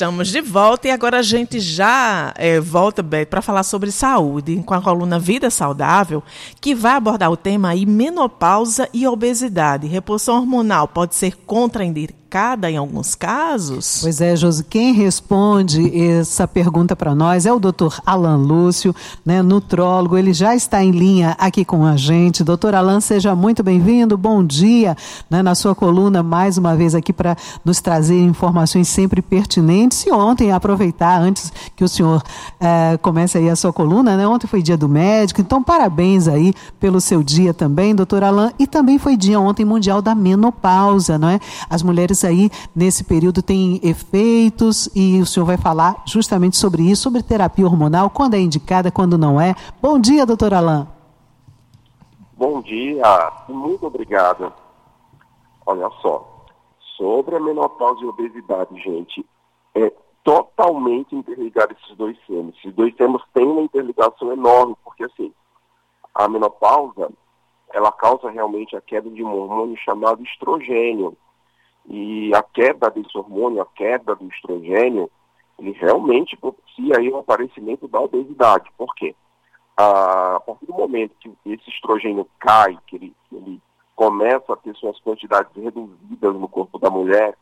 Estamos de volta e agora a gente já é, volta, para falar sobre saúde, com a coluna Vida Saudável, que vai abordar o tema aí menopausa e obesidade. Reposição hormonal pode ser contraindicada em alguns casos? Pois é, Josi, quem responde essa pergunta para nós é o doutor Alan Lúcio, né, nutrólogo, ele já está em linha aqui com a gente. Doutor Alan, seja muito bem-vindo, bom dia, né, na sua coluna, mais uma vez aqui para nos trazer informações sempre pertinentes. E ontem, aproveitar, antes que o senhor eh, comece aí a sua coluna, né, ontem foi dia do médico, então parabéns aí pelo seu dia também, doutor Alan, e também foi dia ontem mundial da menopausa, não é? As mulheres aí nesse período têm efeitos e o senhor vai falar justamente sobre isso, sobre terapia hormonal, quando é indicada, quando não é. Bom dia, doutor Alain. Bom dia, muito obrigado. Olha só, sobre a menopausa e obesidade, gente, é totalmente interligado esses dois temas. Esses dois temas têm uma interligação enorme, porque assim, a menopausa, ela causa realmente a queda de um hormônio chamado estrogênio. E a queda desse hormônio, a queda do estrogênio, ele realmente propicia aí o aparecimento da obesidade. Por quê? A partir do momento que esse estrogênio cai, que ele, que ele começa a ter suas quantidades reduzidas no corpo da mulher,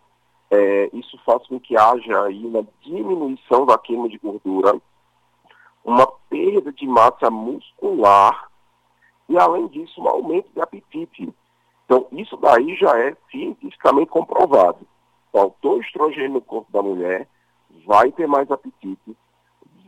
é, isso faz com que haja aí uma diminuição da queima de gordura, uma perda de massa muscular e, além disso, um aumento de apetite. Então, isso daí já é cientificamente comprovado. Faltou estrogênio no corpo da mulher, vai ter mais apetite,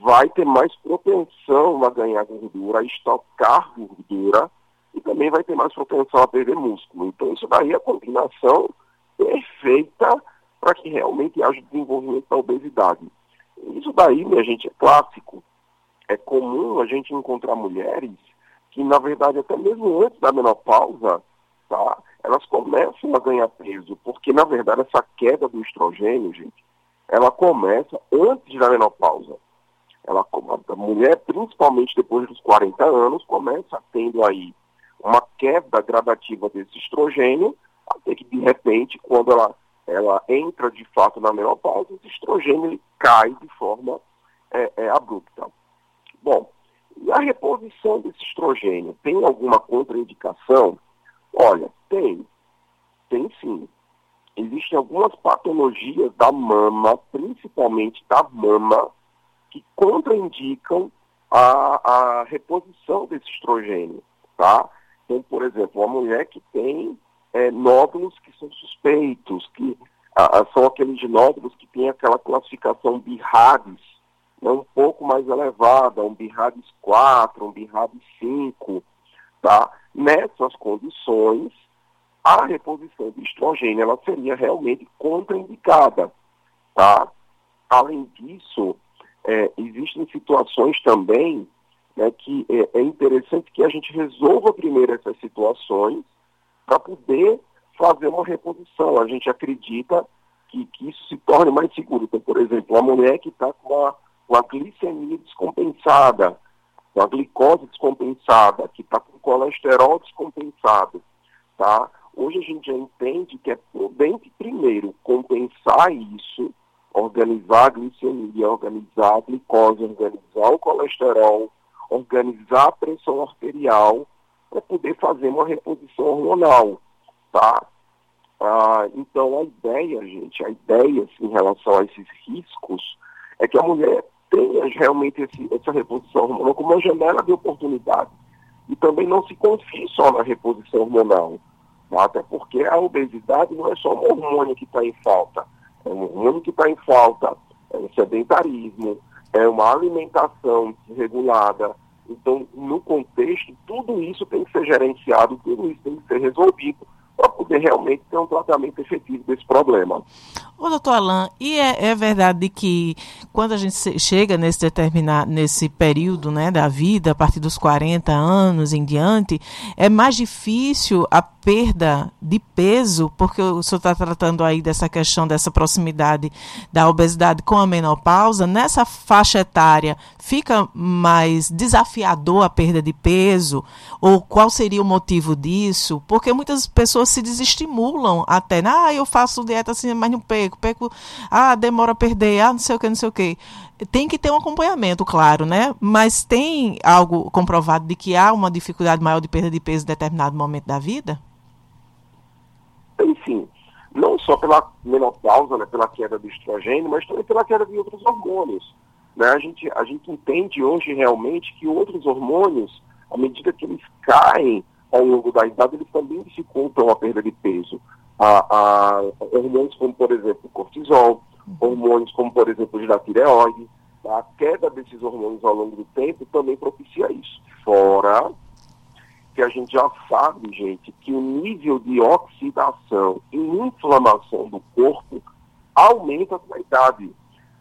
vai ter mais propensão a ganhar gordura, a estocar gordura e também vai ter mais propensão a perder músculo. Então, isso daí é a combinação perfeita para que realmente haja desenvolvimento da obesidade. Isso daí, minha gente, é clássico. É comum a gente encontrar mulheres que, na verdade, até mesmo antes da menopausa, elas começam a ganhar peso, porque na verdade essa queda do estrogênio, gente, ela começa antes da menopausa. Ela, a mulher, principalmente depois dos 40 anos, começa tendo aí uma queda gradativa desse estrogênio, até que de repente, quando ela, ela entra de fato na menopausa, esse estrogênio ele cai de forma é, é, abrupta. Bom, e a reposição desse estrogênio tem alguma contraindicação? Olha, tem. Tem sim. Existem algumas patologias da mama, principalmente da mama, que contraindicam a, a reposição desse estrogênio, tá? Então, por exemplo, uma mulher que tem é, nódulos que são suspeitos, que a, a, são aqueles nódulos que têm aquela classificação BIRADS, né, um pouco mais elevada, um BIRADS 4, um BIRADS 5, tá? Nessas condições, a reposição de estrogênio ela seria realmente contraindicada, tá? Além disso, é, existem situações também né, que é, é, interessante que a gente resolva primeiro essas situações para poder fazer uma reposição. A gente acredita que, que isso se torne mais seguro. Então, por exemplo, a mulher que está com a, com a glicemia descompensada, com a glicose descompensada, que está colesterol descompensado, tá? Hoje a gente já entende que é prudente, primeiro, compensar isso, organizar a glicemia, organizar a glicose, organizar o colesterol, organizar a pressão arterial, para poder fazer uma reposição hormonal, tá? Ah, então a ideia, gente, a ideia assim, em relação a esses riscos é que a mulher tenha realmente esse, essa reposição hormonal como uma janela de oportunidade. E também não se confie só na reposição hormonal. Tá? Até porque a obesidade não é só um hormônio que está em falta. É um hormônio que está em falta, é um sedentarismo, é uma alimentação desregulada. Então, no contexto, tudo isso tem que ser gerenciado, tudo isso tem que ser resolvido para poder realmente ter um tratamento efetivo desse problema. Ô, doutor Alain, e é, é, verdade que quando a gente chega nesse determinado, nesse período né, da vida, a partir dos 40 anos em diante, é mais difícil a perda de peso, porque o senhor está tratando aí dessa questão, dessa proximidade da obesidade com a menopausa, nessa faixa etária fica mais desafiador a perda de peso? Ou qual seria o motivo disso? Porque muitas pessoas se desestimulam até. Ah, eu faço dieta assim, mas não perco, perco, ah, demora a perder, ah, não sei o que, não sei o que. Tem que ter um acompanhamento, claro, né? Mas tem algo comprovado de que há uma dificuldade maior de perda de peso em determinado momento da vida? Enfim, não só pela menopausa, né, pela queda do estrogênio, mas também pela queda de outros hormônios. Né? A, gente, a gente entende hoje realmente que outros hormônios, à medida que eles caem ao longo da idade, eles também dificultam a perda de peso. A, a, hormônios como, por exemplo, cortisol, hormônios como, por exemplo, o da tireoide, a queda desses hormônios ao longo do tempo também propicia isso. Fora que a gente já sabe, gente, que o nível de oxidação e inflamação do corpo aumenta com a idade.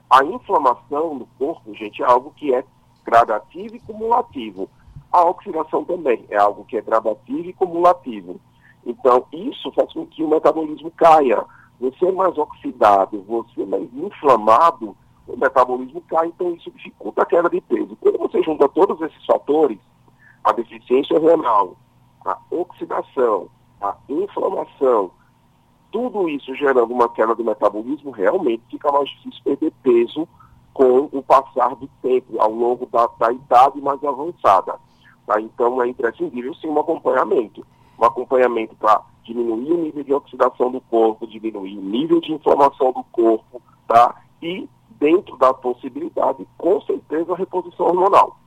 A inflamação do corpo, gente, é algo que é gradativo e cumulativo. A oxidação também é algo que é gradativo e cumulativo. Então, isso faz com que o metabolismo caia. Você é mais oxidado, você é mais inflamado, o metabolismo cai, então isso dificulta a queda de peso. Quando você junta todos esses fatores, a deficiência renal, a oxidação, a inflamação, tudo isso gerando uma queda do metabolismo, realmente fica mais difícil perder peso com o passar do tempo, ao longo da, da idade mais avançada. Tá? Então é imprescindível sim um acompanhamento. Um acompanhamento para diminuir o nível de oxidação do corpo, diminuir o nível de inflamação do corpo, tá? E, dentro da possibilidade, com certeza, a reposição hormonal.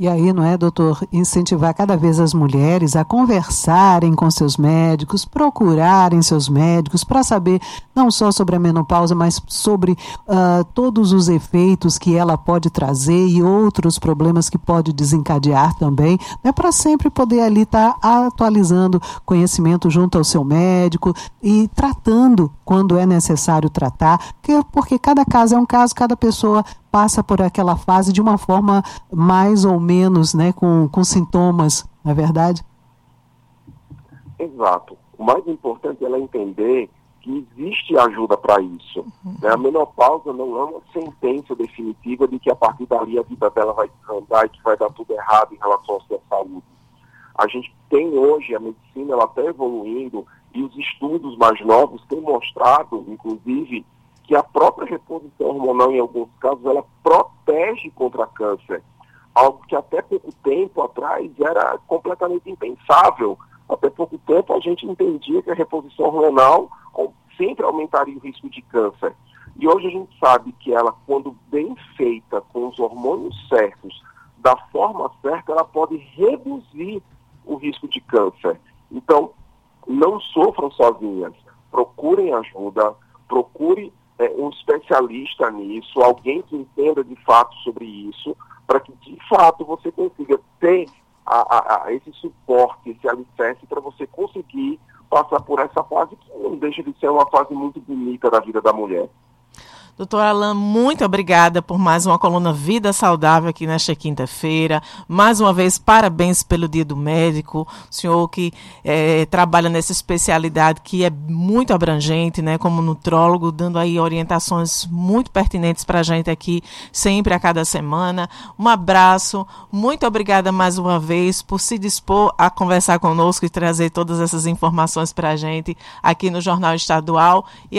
E aí, não é, doutor, incentivar cada vez as mulheres a conversarem com seus médicos, procurarem seus médicos para saber não só sobre a menopausa, mas sobre uh, todos os efeitos que ela pode trazer e outros problemas que pode desencadear também, né, para sempre poder ali estar tá atualizando conhecimento junto ao seu médico e tratando quando é necessário tratar, porque cada caso é um caso, cada pessoa passa por aquela fase de uma forma mais ou menos, né, com, com sintomas, não é verdade? Exato. O mais importante é ela entender que existe ajuda para isso. Uhum. Né? A menopausa não é uma sentença definitiva de que a partir dali a vida dela vai desandar e que vai dar tudo errado em relação à sua saúde. A gente tem hoje, a medicina ela está evoluindo e os estudos mais novos têm mostrado, inclusive, que a própria reposição hormonal, em alguns casos, ela protege contra câncer. Algo que até pouco tempo atrás era completamente impensável. Até pouco tempo a gente entendia que a reposição hormonal sempre aumentaria o risco de câncer. E hoje a gente sabe que ela, quando bem feita, com os hormônios certos, da forma certa, ela pode reduzir o risco de câncer. Então, não sofram sozinhas. Procurem ajuda, procure é, um especialista nisso, alguém que entenda de fato sobre isso, para que de fato você consiga ter a, a, a esse suporte, esse alicerce para você conseguir passar por essa fase que não deixa de ser uma fase muito bonita da vida da mulher. Doutor Alain, muito obrigada por mais uma coluna Vida Saudável aqui nesta quinta-feira. Mais uma vez, parabéns pelo Dia do Médico. O senhor que é, trabalha nessa especialidade que é muito abrangente, né, como nutrólogo, dando aí orientações muito pertinentes para a gente aqui, sempre a cada semana. Um abraço, muito obrigada mais uma vez por se dispor a conversar conosco e trazer todas essas informações para a gente aqui no Jornal Estadual. E